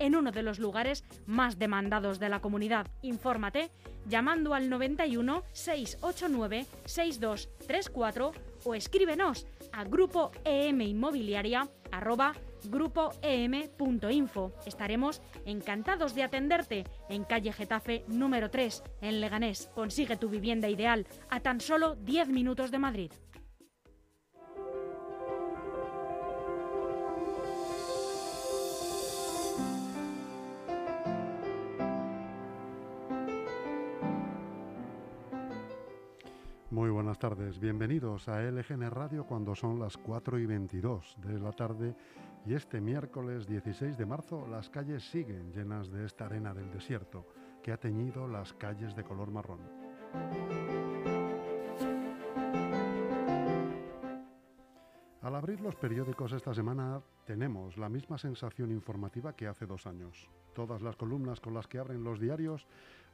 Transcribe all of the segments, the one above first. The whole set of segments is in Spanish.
en uno de los lugares más demandados de la comunidad. Infórmate llamando al 91 689 6234 o escríbenos a grupo em inmobiliaria grupoem.info. Estaremos encantados de atenderte en calle Getafe número 3 en Leganés. Consigue tu vivienda ideal a tan solo 10 minutos de Madrid. Muy buenas tardes, bienvenidos a LGN Radio cuando son las 4 y 22 de la tarde y este miércoles 16 de marzo las calles siguen llenas de esta arena del desierto que ha teñido las calles de color marrón. Al abrir los periódicos esta semana tenemos la misma sensación informativa que hace dos años. Todas las columnas con las que abren los diarios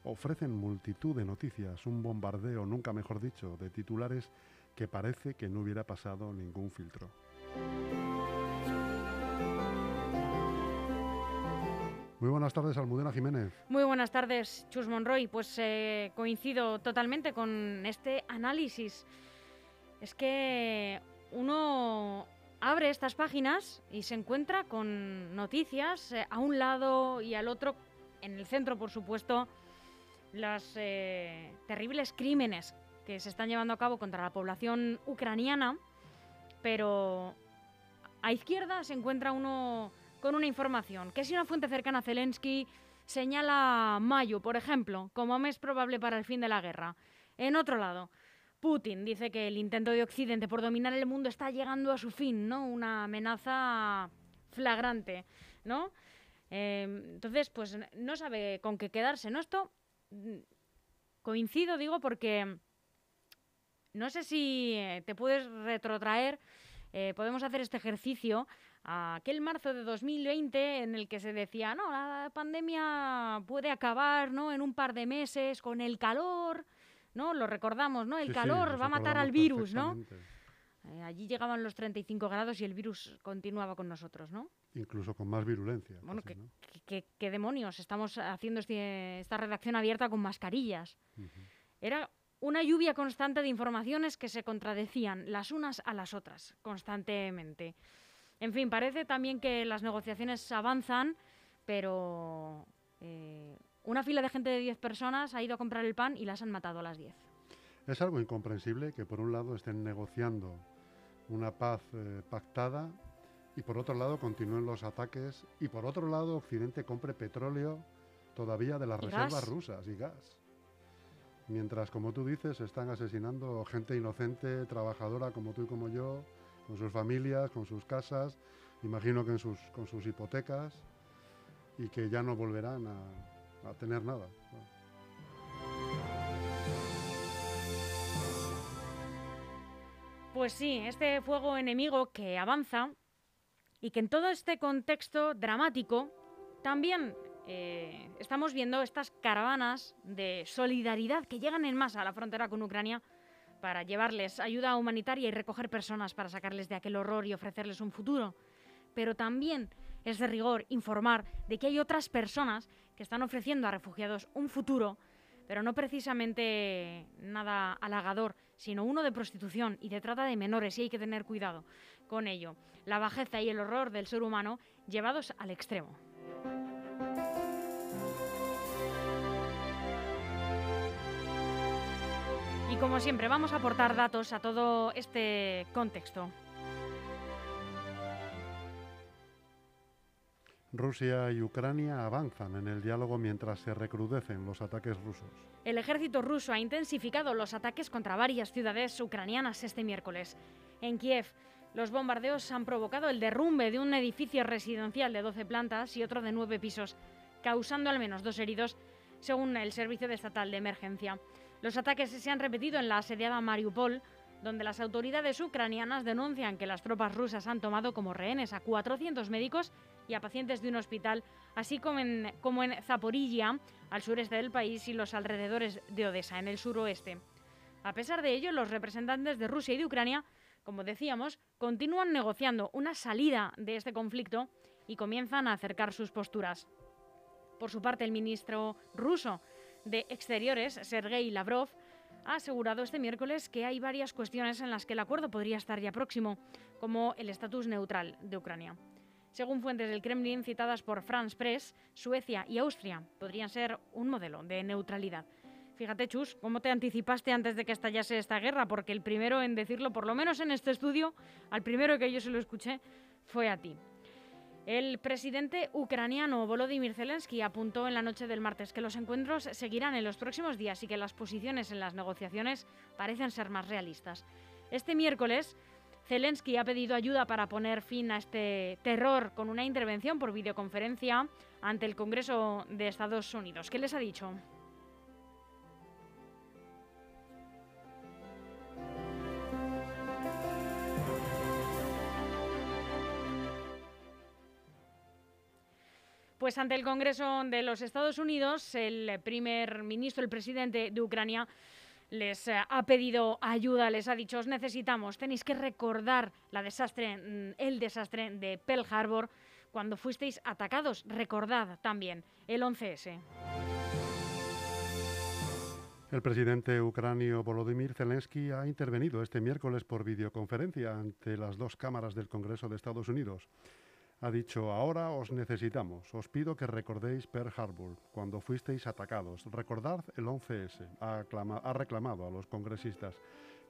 ofrecen multitud de noticias, un bombardeo, nunca mejor dicho, de titulares que parece que no hubiera pasado ningún filtro. Muy buenas tardes, Almudena Jiménez. Muy buenas tardes, Chus Monroy. Pues eh, coincido totalmente con este análisis. Es que uno abre estas páginas y se encuentra con noticias eh, a un lado y al otro, en el centro, por supuesto, los eh, terribles crímenes que se están llevando a cabo contra la población ucraniana, pero a izquierda se encuentra uno con una información, que si una fuente cercana a Zelensky señala mayo, por ejemplo, como mes probable para el fin de la guerra. En otro lado, Putin dice que el intento de Occidente por dominar el mundo está llegando a su fin, ¿no? Una amenaza flagrante, ¿no? Eh, entonces, pues no sabe con qué quedarse, ¿no? Esto coincido, digo, porque no sé si eh, te puedes retrotraer, eh, podemos hacer este ejercicio a aquel marzo de 2020 en el que se decía, no, la pandemia puede acabar, ¿no? En un par de meses con el calor, ¿no? Lo recordamos, ¿no? El Sí, calor va a matar al virus, ¿no? Eh, allí llegaban los 35 grados y el virus continuaba con nosotros, ¿no? Incluso con más virulencia. Bueno, casi, ¿qué, ¿no? qué- qué- qué demonios? Estamos haciendo este- esta redacción abierta con mascarillas. Era una lluvia constante de informaciones que se contradecían las unas a las otras constantemente. En fin, parece también que las negociaciones avanzan, pero eh, una fila de gente de 10 personas ha ido a comprar el pan y las han matado a las 10. Es algo incomprensible que por un lado estén negociando una paz eh, pactada y por otro lado continúen los ataques y por otro lado Occidente compre petróleo todavía de las Y reservas gas. rusas y gas. Mientras, como tú dices, están asesinando gente inocente, trabajadora como tú y como yo, con sus familias, con sus casas, imagino que en sus, con sus hipotecas y que ya no volverán a, a tener nada. Pues sí, este fuego enemigo que avanza y que en todo este contexto dramático también eh, estamos viendo estas caravanas de solidaridad que llegan en masa a la frontera con Ucrania para llevarles ayuda humanitaria y recoger personas para sacarles de aquel horror y ofrecerles un futuro. Pero también es de rigor informar de que hay otras personas que están ofreciendo a refugiados un futuro, pero no precisamente nada halagador, sino uno de prostitución y de trata de menores, y hay que tener cuidado con ello. La bajeza y el horror del ser humano llevados al extremo. Y como siempre, vamos a aportar datos a todo este contexto. Rusia y Ucrania avanzan en el diálogo mientras se recrudecen los ataques rusos. El ejército ruso ha intensificado los ataques contra varias ciudades ucranianas este miércoles. En Kiev, los bombardeos han provocado el derrumbe de un edificio residencial de 12 plantas y otro de 9 pisos, causando al menos dos heridos, según el Servicio Estatal de Emergencia. Los ataques se han repetido en la asediada Mariupol, donde las autoridades ucranianas denuncian que las tropas rusas han tomado como rehenes a 400 médicos y a pacientes de un hospital, así como en, como Zaporilla, al sureste del país, y los alrededores de Odessa, en el suroeste. A pesar de ello, los representantes de Rusia y de Ucrania, como decíamos, continúan negociando una salida de este conflicto y comienzan a acercar sus posturas. Por su parte, el ministro ruso de Exteriores, Sergei Lavrov, ha asegurado este miércoles que hay varias cuestiones en las que el acuerdo podría estar ya próximo, como el estatus neutral de Ucrania. Según fuentes del Kremlin citadas por France Press, Suecia y Austria podrían ser un modelo de neutralidad. Fíjate, Chus, cómo te anticipaste antes de que estallase esta guerra, porque el primero en decirlo, por lo menos en este estudio, al primero que yo se lo escuché, fue a ti. El presidente ucraniano Volodymyr Zelensky apuntó en la noche del martes que los encuentros seguirán en los próximos días y que las posiciones en las negociaciones parecen ser más realistas. Este miércoles, Zelensky ha pedido ayuda para poner fin a este terror con una intervención por videoconferencia ante el Congreso de Estados Unidos. ¿Qué les ha dicho? Pues ante el Congreso de los Estados Unidos, el primer ministro, el presidente de Ucrania, les eh, ha pedido ayuda, les ha dicho, os necesitamos, tenéis que recordar la desastre, mm, el desastre de Pearl Harbor cuando fuisteis atacados. Recordad también el 11S. El presidente ucranio Volodymyr Zelensky ha intervenido este miércoles por videoconferencia ante las dos cámaras del Congreso de Estados Unidos ha dicho, ahora os necesitamos, os pido que recordéis Pearl Harbor, cuando fuisteis atacados. Recordad el 11S, ha, ha reclamado a los congresistas.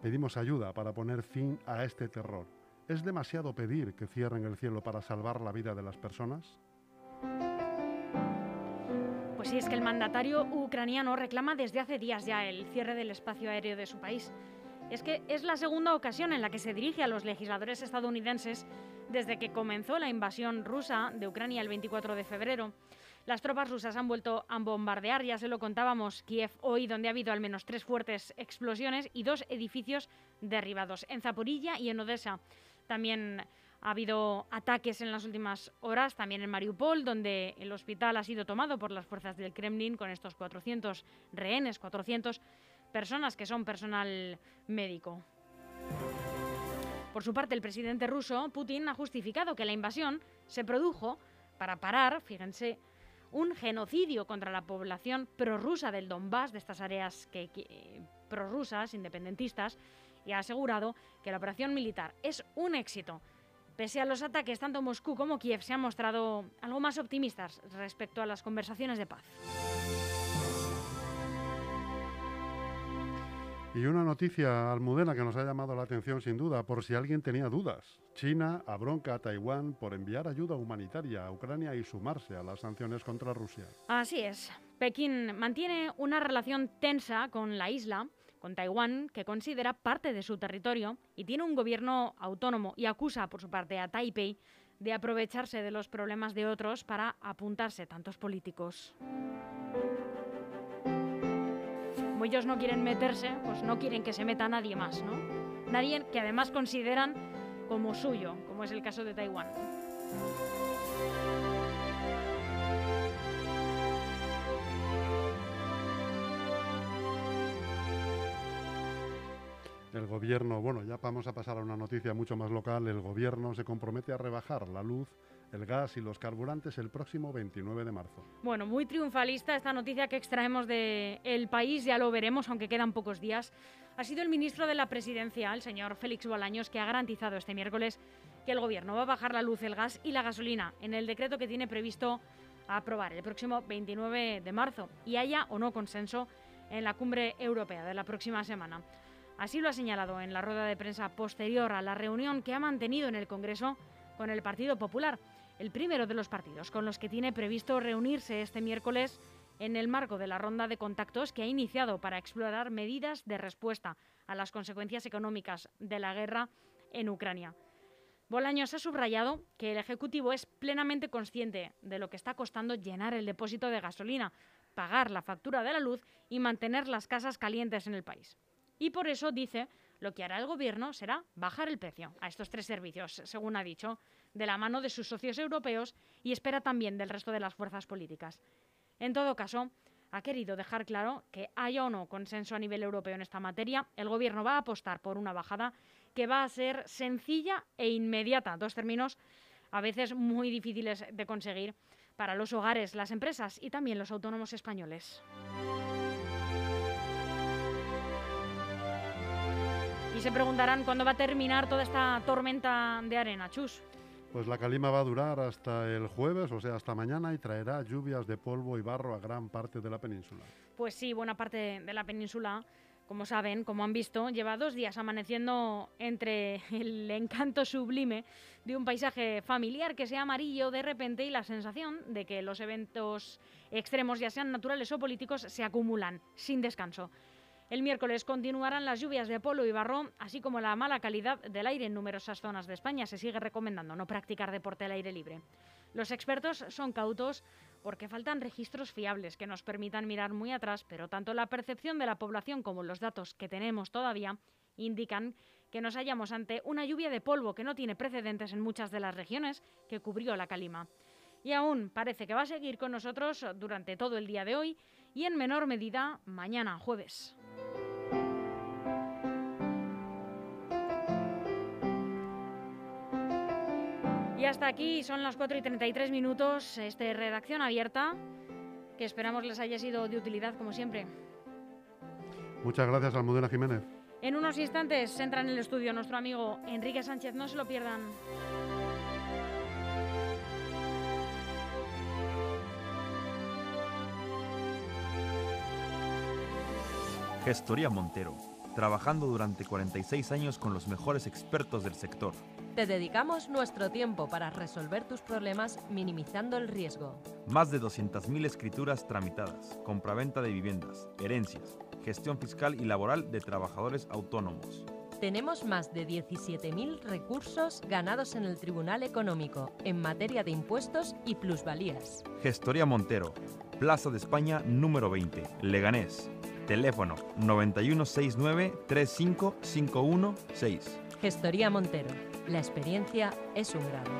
Pedimos ayuda para poner fin a este terror. ¿Es demasiado pedir que cierren el cielo para salvar la vida de las personas? Pues sí, es que el mandatario ucraniano reclama desde hace días ya el cierre del espacio aéreo de su país. Es que es la segunda ocasión en la que se dirige a los legisladores estadounidenses desde que comenzó la invasión rusa de Ucrania el 24 de febrero. Las tropas rusas han vuelto a bombardear, ya se lo contábamos, Kiev hoy, donde ha habido al menos tres fuertes explosiones y dos edificios derribados, en Zaporilla y en Odessa. También ha habido ataques en las últimas horas, también en Mariupol, donde el hospital ha sido tomado por las fuerzas del Kremlin con estos 400 rehenes, 400 personas que son personal médico. Por su parte, el presidente ruso, Putin, ha justificado que la invasión se produjo para parar, fíjense, un genocidio contra la población prorrusa del Donbass, de estas áreas que, prorrusas, independentistas, y ha asegurado que la operación militar es un éxito. Pese a los ataques, tanto Moscú como Kiev se han mostrado algo más optimistas respecto a las conversaciones de paz. Y una noticia almudena que nos ha llamado la atención sin duda, por si alguien tenía dudas. China abronca a Taiwán por enviar ayuda humanitaria a Ucrania y sumarse a las sanciones contra Rusia. Así es. Pekín mantiene una relación tensa con la isla, con Taiwán, que considera parte de su territorio y tiene un gobierno autónomo y acusa por su parte a Taipei de aprovecharse de los problemas de otros para apuntarse tantos políticos ellos no quieren meterse, pues no quieren que se meta nadie más, ¿no? Nadie que además consideran como suyo, como es el caso de Taiwán. El gobierno, bueno, ya vamos a pasar a una noticia mucho más local, el gobierno se compromete a rebajar la luz el gas y los carburantes el próximo 29 de marzo. Bueno, muy triunfalista esta noticia que extraemos de El País, ya lo veremos, aunque quedan pocos días. Ha sido el ministro de la Presidencia, el señor Félix Bolaños, que ha garantizado este miércoles que el Gobierno va a bajar la luz, el gas y la gasolina en el decreto que tiene previsto aprobar el próximo 29 de marzo y haya o no consenso en la cumbre europea de la próxima semana. Así lo ha señalado en la rueda de prensa posterior a la reunión que ha mantenido en el Congreso con el Partido Popular el primero de los partidos con los que tiene previsto reunirse este miércoles en el marco de la ronda de contactos que ha iniciado para explorar medidas de respuesta a las consecuencias económicas de la guerra en Ucrania. Bolaños ha subrayado que el Ejecutivo es plenamente consciente de lo que está costando llenar el depósito de gasolina, pagar la factura de la luz y mantener las casas calientes en el país. Y por eso, dice, lo que hará el Gobierno será bajar el precio a estos tres servicios, según ha dicho, de la mano de sus socios europeos y espera también del resto de las fuerzas políticas. En todo caso, ha querido dejar claro que haya o no consenso a nivel europeo en esta materia, el Gobierno va a apostar por una bajada que va a ser sencilla e inmediata, dos términos a veces muy difíciles de conseguir para los hogares, las empresas y también los autónomos españoles. Y se preguntarán cuándo va a terminar toda esta tormenta de arena, Chus. Pues la calima va a durar hasta el jueves, o sea, hasta mañana, y traerá lluvias de polvo y barro a gran parte de la península. Pues sí, buena parte de la península, como saben, como han visto, lleva dos días amaneciendo entre el encanto sublime de un paisaje familiar que sea amarillo de repente y la sensación de que los eventos extremos, ya sean naturales o políticos, se acumulan sin descanso. El miércoles continuarán las lluvias de polvo y barro, así como la mala calidad del aire en numerosas zonas de España. Se sigue recomendando no practicar deporte al aire libre. Los expertos son cautos porque faltan registros fiables que nos permitan mirar muy atrás, pero tanto la percepción de la población como los datos que tenemos todavía indican que nos hallamos ante una lluvia de polvo que no tiene precedentes en muchas de las regiones que cubrió la calima. Y aún parece que va a seguir con nosotros durante todo el día de hoy y en menor medida mañana jueves. Y hasta aquí son las 4 y 33 minutos, este redacción abierta, que esperamos les haya sido de utilidad como siempre. Muchas gracias, Almudena Jiménez. En unos instantes entra en el estudio nuestro amigo Enrique Sánchez, no se lo pierdan. Gestoría Montero, trabajando durante 46 años con los mejores expertos del sector. Te dedicamos nuestro tiempo para resolver tus problemas minimizando el riesgo. Más de 200.000 escrituras tramitadas, compraventa de viviendas, herencias, gestión fiscal y laboral de trabajadores autónomos. Tenemos más de 17.000 recursos ganados en el Tribunal Económico en materia de impuestos y plusvalías. Gestoría Montero, Plaza de España número 20, Leganés. Teléfono 9169-35516. Gestoría Montero. La experiencia es un grado.